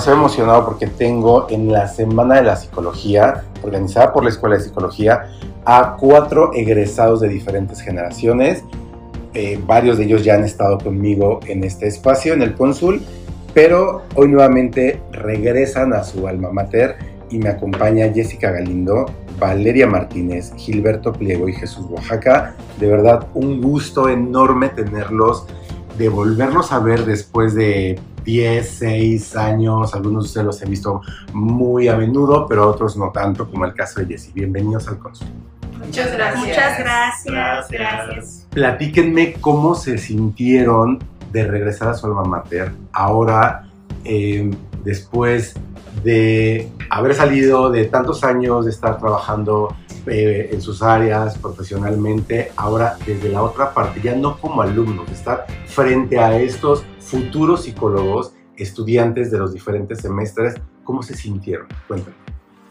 Demasiado emocionado porque tengo en la Semana de la Psicología, organizada por la Escuela de Psicología, a cuatro egresados de diferentes generaciones. Eh, varios de ellos ya han estado conmigo en este espacio, en el Cónsul, pero hoy nuevamente regresan a su alma mater y me acompaña Jessica Galindo, Valeria Martínez, Gilberto Pliego y Jesús Oaxaca. De verdad, un gusto enorme tenerlos, de volverlos a ver después de 10, 6 años, algunos de ustedes los he visto muy a menudo, pero otros no tanto, como el caso de Jessie. Bienvenidos al Consul. Muchas gracias. Muchas gracias. Gracias. Gracias. Platíquenme cómo se sintieron de regresar a su alma mater ahora, eh, después de haber salido de tantos años de estar trabajando eh, en sus áreas profesionalmente, ahora desde la otra parte, ya no como alumnos, de estar frente a estos futuros psicólogos, estudiantes de los diferentes semestres, ¿cómo se sintieron? Cuéntanos.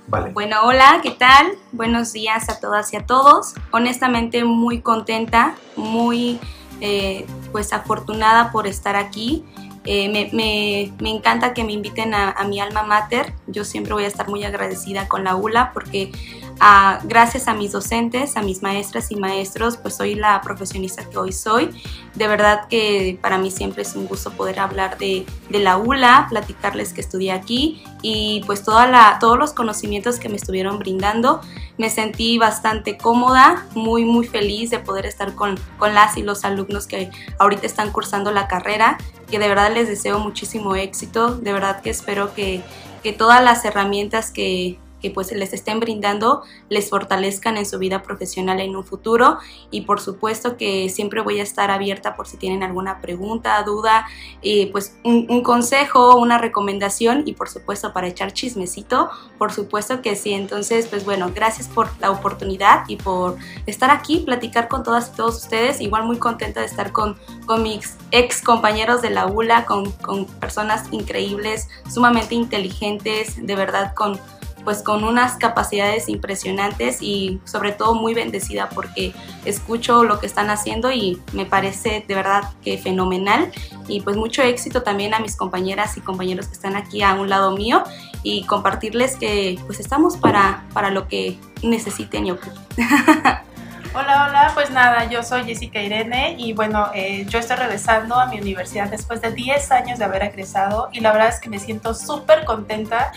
Vale. Bueno, hola, ¿qué tal? Buenos días a todas y a todos. Honestamente muy contenta, muy eh, pues afortunada por estar aquí. Eh, me, me- me encanta que me inviten a, a mi alma mater. Yo siempre voy a estar muy agradecida con la ULA porque ah, gracias a mis docentes, a mis maestras y maestros, pues soy la profesionista que hoy soy. De verdad que para mí siempre es un gusto poder hablar de, la ULA, platicarles que estudié aquí y pues toda todos los conocimientos que me estuvieron brindando. Me sentí bastante cómoda, muy muy feliz de poder estar con, con las y los alumnos que ahorita están cursando la carrera, que de verdad les deseo muchísimo éxito, de verdad que espero que, que todas las herramientas que, que pues les estén brindando les fortalezcan en su vida profesional en un futuro y por supuesto que siempre voy a estar abierta por si tienen alguna pregunta, duda, y pues un, un consejo, una recomendación y por supuesto para echar chismecito, por supuesto que sí. Entonces, pues bueno, gracias por la oportunidad y por estar aquí, platicar con todas y todos ustedes. Igual muy contenta de estar con, con mis ex compañeros de la ULA, con, con personas increíbles, sumamente inteligentes, de verdad con pues con unas capacidades impresionantes y sobre todo muy bendecida porque escucho lo que están haciendo y me parece de verdad que fenomenal y pues mucho éxito también a mis compañeras y compañeros que están aquí a un lado mío y compartirles que pues estamos para, para lo que necesiten y. Hola, hola, pues nada, yo soy Jessica Irene y bueno, eh, yo estoy regresando a mi universidad después de 10 años de haber egresado y la verdad es que me siento súper contenta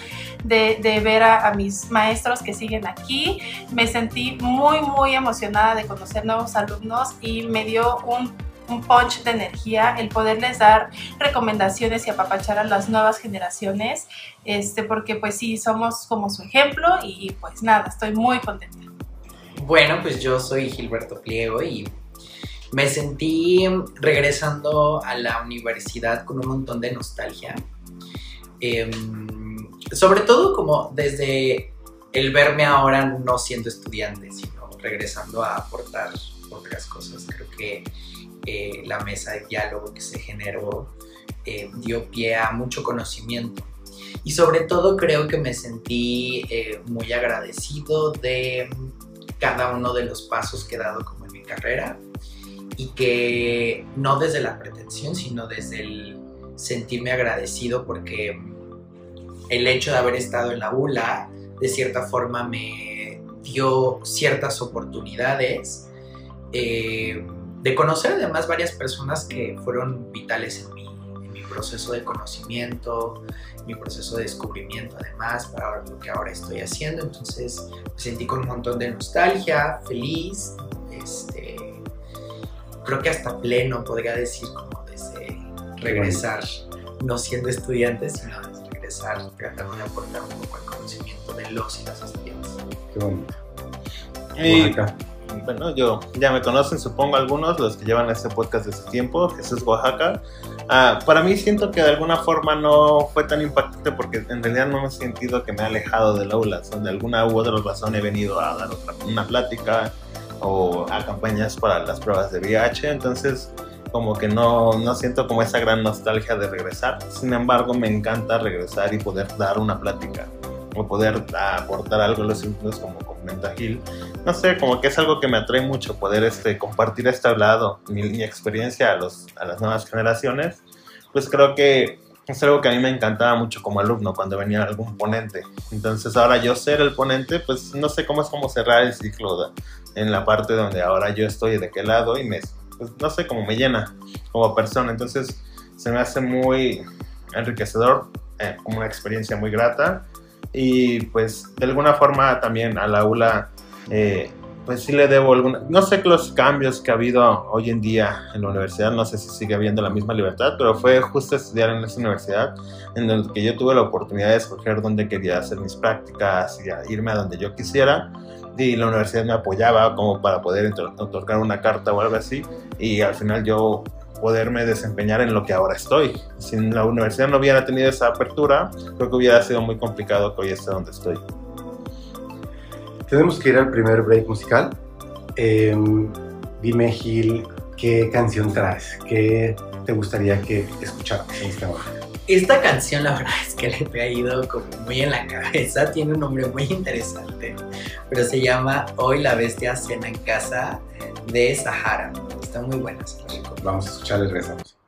de, ver a, a mis maestros que siguen aquí. Me sentí muy, muy emocionada de conocer nuevos alumnos y me dio un un punch de energía, el poderles dar recomendaciones y apapachar a las nuevas generaciones, este, porque pues sí, somos como su ejemplo y pues nada, estoy muy contenta. Bueno, pues yo soy Gilberto Pliego y me sentí regresando a la universidad con un montón de nostalgia. Em, sobre todo como desde el verme ahora no siendo estudiante, sino regresando a aportar otras cosas. Creo que eh, la mesa de diálogo que se generó eh, dio pie a mucho conocimiento. Y sobre todo creo que me sentí eh, muy agradecido de cada uno de los pasos que he dado como en mi carrera y que no desde la pretensión, sino desde el sentirme agradecido porque el hecho de haber estado en la ULA de cierta forma me dio ciertas oportunidades eh, de conocer además varias personas que fueron vitales en mi, proceso de conocimiento, mi proceso de descubrimiento además para lo que ahora estoy haciendo. Entonces me sentí con un montón de nostalgia, feliz, este, creo que hasta pleno podría decir como desde regresar, no siendo estudiante, sino desde regresar tratando de aportar un poco el conocimiento de los y las estudiantes. Qué bonito. Bueno, yo ya me conocen, supongo algunos, los que llevan este podcast desde tiempo, Jesús Oaxaca. Ah, para mí siento que de alguna forma no fue tan impactante porque en realidad no me he sentido que me he alejado del aula, de alguna u otra razón he venido a dar otra, una plática o a campañas para las pruebas de VIH, entonces como que no, no siento como esa gran nostalgia de regresar. Sin embargo, me encanta regresar y poder dar una plática o poder aportar algo a los alumnos como comenta Gil. No sé, como que es algo que me atrae mucho poder este, compartir este hablado, mi, experiencia a, los, a las nuevas generaciones. Pues creo que es algo que a mí me encantaba mucho como alumno cuando venía algún ponente. Entonces ahora yo ser el ponente, pues no sé cómo es como cerrar el ciclo en la parte donde ahora yo estoy de qué lado y me, pues, no sé, cómo me llena como persona. Entonces se me hace muy enriquecedor, eh, como una experiencia muy grata. Y pues de alguna forma también al aula, eh, pues sí le debo alguna, no sé los cambios que ha habido hoy en día en la universidad, no sé si sigue habiendo la misma libertad, pero fue justo estudiar en esa universidad en donde que yo tuve la oportunidad de escoger dónde quería hacer mis prácticas y irme a donde yo quisiera y la universidad me apoyaba como para poder otorgar una carta o algo así y al final yo poderme desempeñar en lo que ahora estoy. Si la universidad no hubiera tenido esa apertura, creo que hubiera sido muy complicado que hoy esté donde estoy. Tenemos que ir al primer break musical. Em, dime, Gil, ¿qué canción traes? ¿Qué te gustaría que escucháramos en este momento? Esta canción la verdad es que le ha ido como muy en la cabeza, tiene un nombre muy interesante, pero se llama Hoy la bestia cena en casa de Sahara. Está muy buena. Vamos a escucharle y regresamos.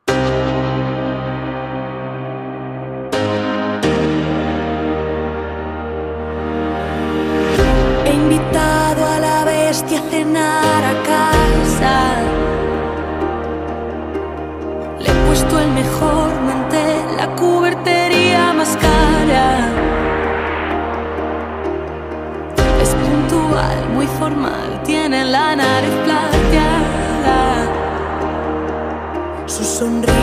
Formal, tiene la nariz plateada. Su sonrisa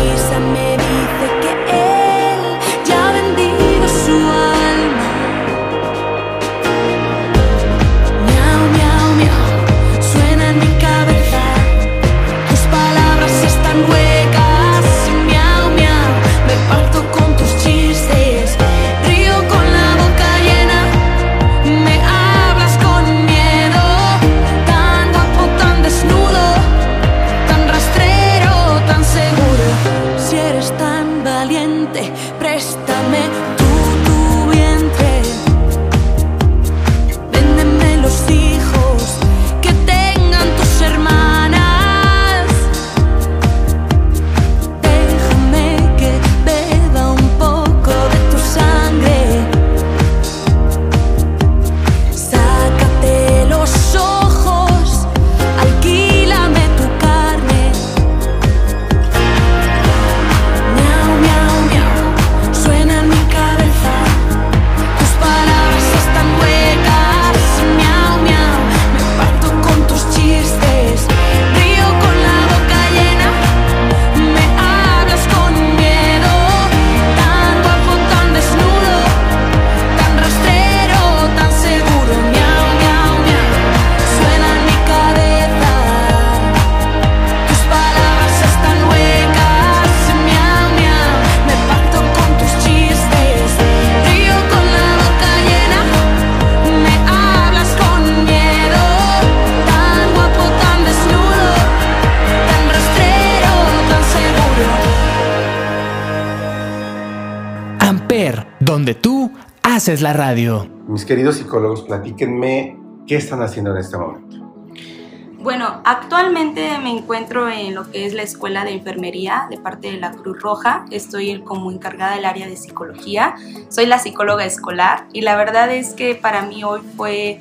Amper, donde tú haces la radio. Mis queridos psicólogos, platíquenme qué están haciendo en este momento. Bueno, actualmente me encuentro en lo que es la escuela de enfermería de parte de la Cruz Roja. Estoy como encargada del área de psicología. Soy la psicóloga escolar y la verdad es que para mí hoy fue,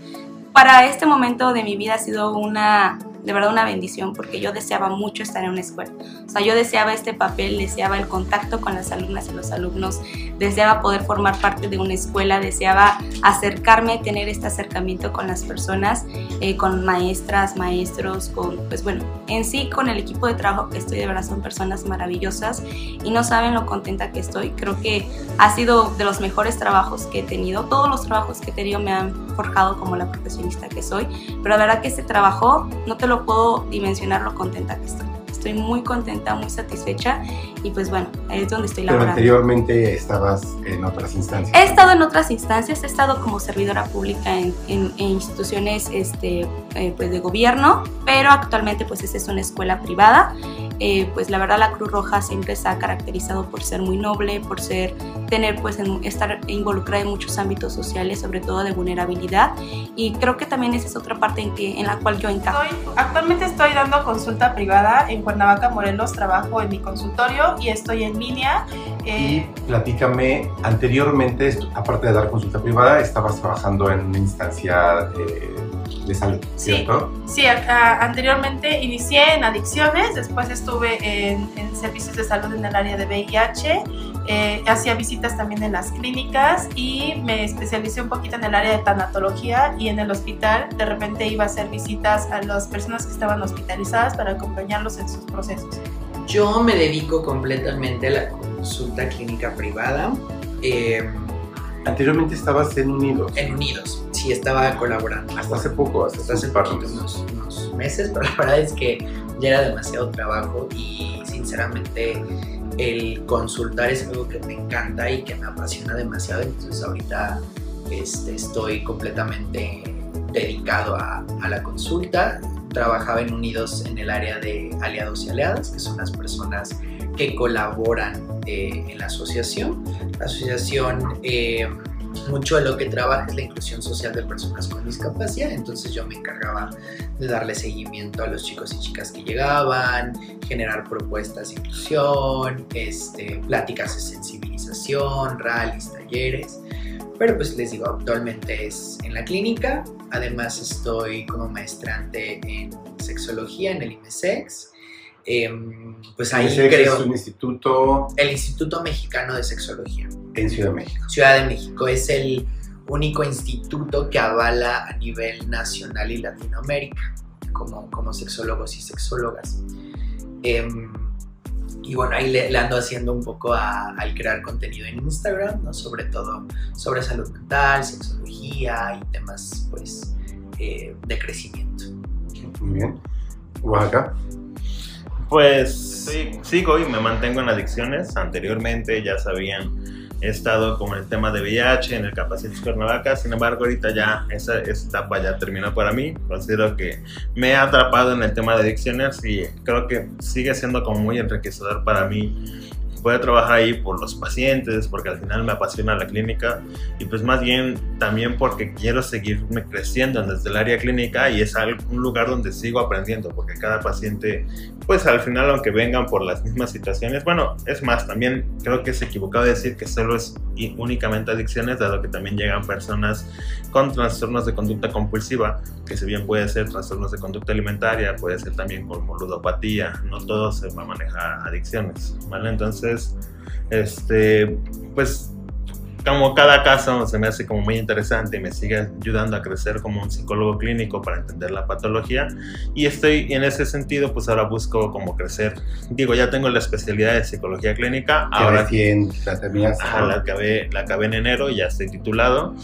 para este momento de mi vida ha sido una de verdad una bendición porque yo deseaba mucho estar en una escuela. O sea, yo deseaba este papel, deseaba el contacto con las alumnas y los alumnos, deseaba poder formar parte de una escuela, deseaba acercarme, tener este acercamiento con las personas, eh, con maestras, maestros, con, pues bueno, en sí con el equipo de trabajo que estoy, de verdad son personas maravillosas y no saben lo contenta que estoy. Creo que ha sido de los mejores trabajos que he tenido. Todos los trabajos que he tenido me han forjado como la profesionista que soy, pero la verdad que este trabajo no te lo puedo dimensionar lo contenta que estoy. Estoy muy contenta, muy satisfecha y pues bueno, ahí es donde estoy Pero laborando. anteriormente estabas en otras instancias. He estado en otras instancias, he estado como servidora pública en, en- en instituciones este, eh, pues de gobierno, pero actualmente pues esta es una escuela privada. Eh, pues la verdad la Cruz Roja siempre se ha caracterizado por ser muy noble, por ser, tener pues en- estar involucrada en muchos ámbitos sociales, sobre todo de vulnerabilidad y creo que también esa es otra parte en, que, en la cual yo encajo. Estoy- actualmente estoy dando consulta privada en Cuernavaca, Morelos. Trabajo en mi consultorio y estoy en línea. Y Eh, platícame, anteriormente, aparte de dar consulta privada, estabas trabajando en una instancia eh, de salud, Sí. ¿cierto? Sí, a- a- anteriormente inicié en adicciones, después estuve en, en servicios de salud en el área de VIH, eh, hacía visitas también en las clínicas y me especialicé un poquito en el área de tanatología y en el hospital de repente iba a hacer visitas a las personas que estaban hospitalizadas para acompañarlos en sus procesos. Yo me dedico completamente a la consulta clínica privada eh, Anteriormente estabas en Unidos. en Unidos. Sí, estaba colaborando. Hasta hace poco, hasta, hasta hace unos, unos meses, pero la verdad es que ya era demasiado trabajo y sinceramente el consultar es algo que me encanta y que me apasiona demasiado, entonces ahorita este, estoy completamente dedicado a, a la consulta. Trabajaba en Unidos en el área de aliados y aliadas, que son las personas que colaboran eh, en la asociación. La asociación eh, mucho de lo que trabaja es la inclusión social de personas con discapacidad, entonces yo me encargaba de darle seguimiento a los chicos y chicas que llegaban, generar propuestas de inclusión, este, pláticas de sensibilización, rallies, talleres. Pero pues les digo, actualmente es en la clínica, además estoy como maestrante en sexología en el IMESEX. Em, pues ahí Ese creo es un instituto el Instituto Mexicano de Sexología. en Ciudad de México. Ciudad de México es el único instituto que avala a nivel nacional y Latinoamérica como, como sexólogos y sexólogas. Em, y bueno, ahí le, le ando haciendo un poco a- al crear contenido en Instagram, ¿no? sobre todo sobre salud mental, sexología y temas pues eh, de crecimiento. Muy bien. Oaxaca. Pues sí, sigo y me mantengo en adicciones. Anteriormente ya sabían, he estado como en el tema de VIH, en el Capacitis Cuernavaca. Sin embargo, ahorita ya esa, esa etapa ya terminó para mí. Considero que me he atrapado en el tema de adicciones y creo que sigue siendo como muy enriquecedor para mí poder trabajar ahí por los pacientes, porque al final me apasiona la clínica y pues más bien también porque quiero seguirme creciendo desde el área clínica y es un lugar donde sigo aprendiendo, porque cada paciente, pues al final aunque vengan por las mismas situaciones, bueno, es más, también creo que es equivocado decir que solo es únicamente adicciones, dado que también llegan personas con trastornos de conducta compulsiva, que si bien puede ser trastornos de conducta alimentaria, puede ser también como ludopatía, no todo se va a manejar adicciones, ¿vale? Entonces, este, pues como cada caso se me hace como muy interesante y me sigue ayudando a crecer como un psicólogo clínico para entender la patología y estoy en ese sentido pues ahora busco como crecer digo ya tengo la especialidad de psicología clínica Que ahora recién la terminaste. Ajá, la acabé, la acabé en enero, ya estoy titulado.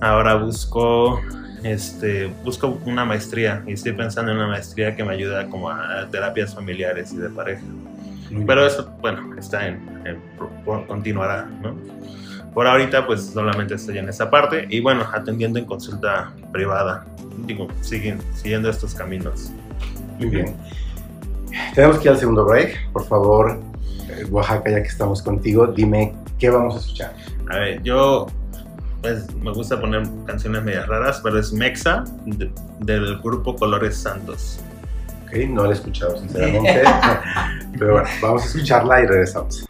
Ahora busco, este, busco una maestría y estoy pensando en una maestría que me ayude como a terapias familiares y de pareja. Muy Pero eso, bueno, está en, en- continuará, ¿no? Por ahorita, pues solamente estoy en esa parte y bueno, atendiendo en consulta privada. Digo, siguen, siguiendo estos caminos. Muy bien. Tenemos que ir al segundo break. Por favor, eh, Oaxaca, ya que estamos contigo, dime qué vamos a escuchar. A ver, yo pues, me gusta poner canciones medias raras, pero es Mexa de- del grupo Colores Santos. No la he escuchado, sinceramente. Pero bueno, vamos a escucharla y regresamos.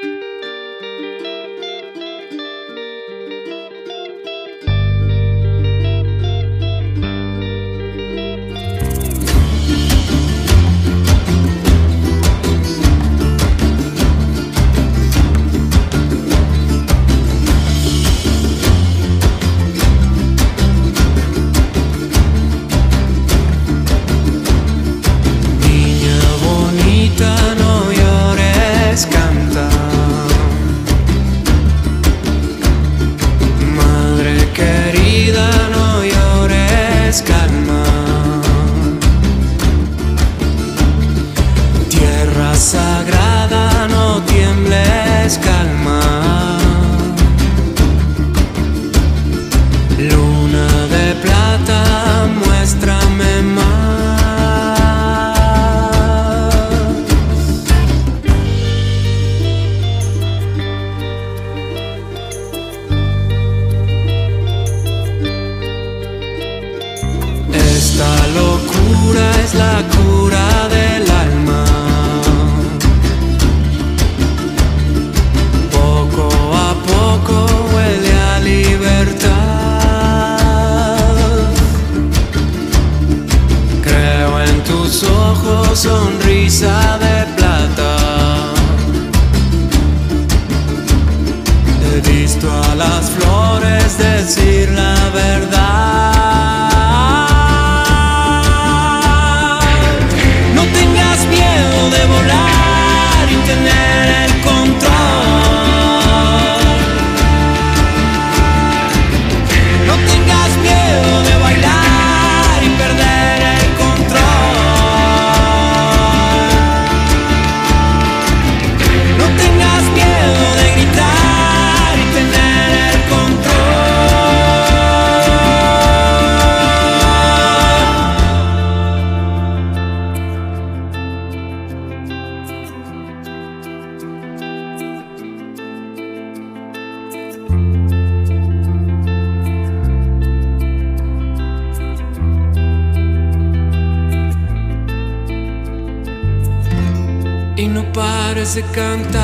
De cantar.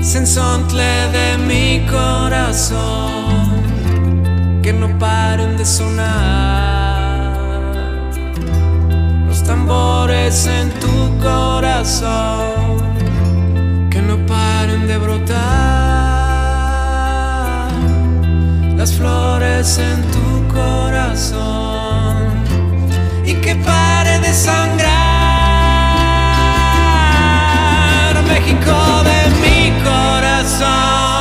Sensontle de mi corazón, que no paren de sonar. Los tambores en tu corazón, que no paren de brotar. Las flores en tu corazón y que pare de sangrar México de mi corazón.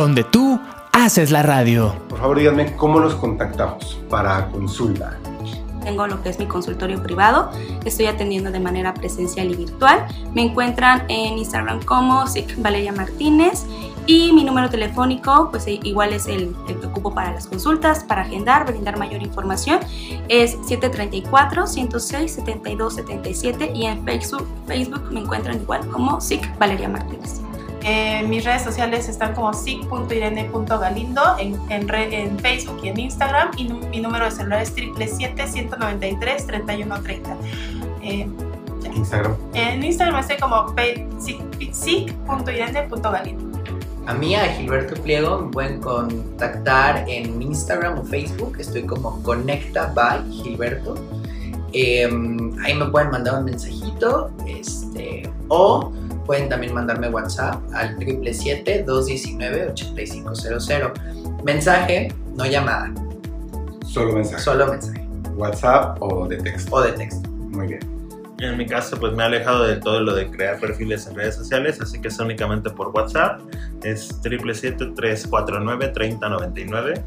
Donde tú haces la radio. Por favor, díganme cómo los contactamos para consulta. Tengo lo que es mi consultorio privado. Estoy atendiendo de manera presencial y virtual. Me encuentran en Instagram como SIC Valeria Martínez y mi número telefónico, pues eh, igual es el, el que ocupo para las consultas, para agendar, brindar mayor información. Es 734-106-7277 y en Facebook, Facebook me encuentran igual como SIC Valeria Martínez. Eh, mis redes sociales están como sic.irene.galindo en, en, en Facebook y en Instagram. Y mi número de celular es 777-193-3130. Eh, Instagram. en Instagram estoy como sic.irene.galindo. A mí, a Gilberto Pliego, me pueden contactar en Instagram o Facebook. Estoy como Conecta by Gilberto. Eh, ahí me pueden mandar un mensajito. Este, o pueden también mandarme WhatsApp al 777-219-8500. Mensaje, no llamada, Solo mensaje. solo mensaje. WhatsApp o de texto. O de texto. Muy bien. En mi caso, pues me he alejado de todo lo de crear perfiles en redes sociales, así que es únicamente por WhatsApp. Es 777-349-3099.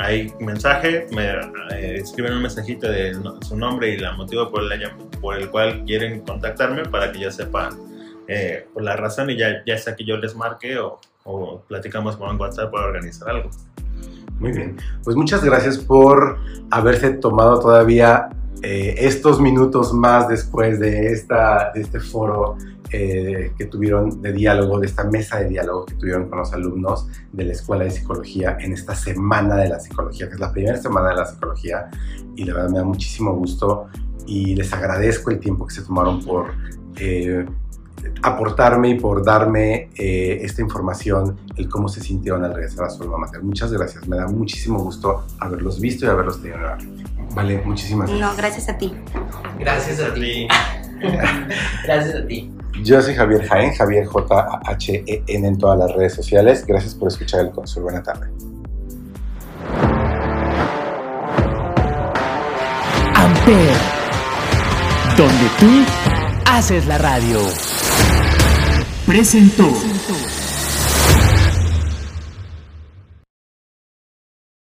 Hay mensaje, me eh, escriben un mensajito de no- su nombre y el motivo por el, por el cual quieren contactarme para que yo sepa eh, por la razón y ya, ya sea que yo les marque o, o platicamos por un WhatsApp para organizar algo. Muy bien. Pues muchas gracias por haberse tomado todavía eh, estos minutos más después de, esta, de este foro eh, que tuvieron de diálogo, de esta mesa de diálogo que tuvieron con los alumnos de la Escuela de Psicología en esta Semana de la Psicología, que es la primera semana de la psicología. Y la verdad me da muchísimo gusto y les agradezco el tiempo que se tomaron por eh, aportarme y por darme eh, esta información, el cómo se sintieron al regresar a su alma mater. Muchas gracias, me da muchísimo gusto haberlos visto y haberlos tenido nuevamente. Vale, muchísimas gracias. No, gracias a ti. Gracias a ti. Gracias a ti. Yo soy Javier Jaén, Javier J-A-H-E-N en todas las redes sociales. Gracias por escuchar el Consul. Buena tarde. Amper, donde tú haces la radio. Presentó.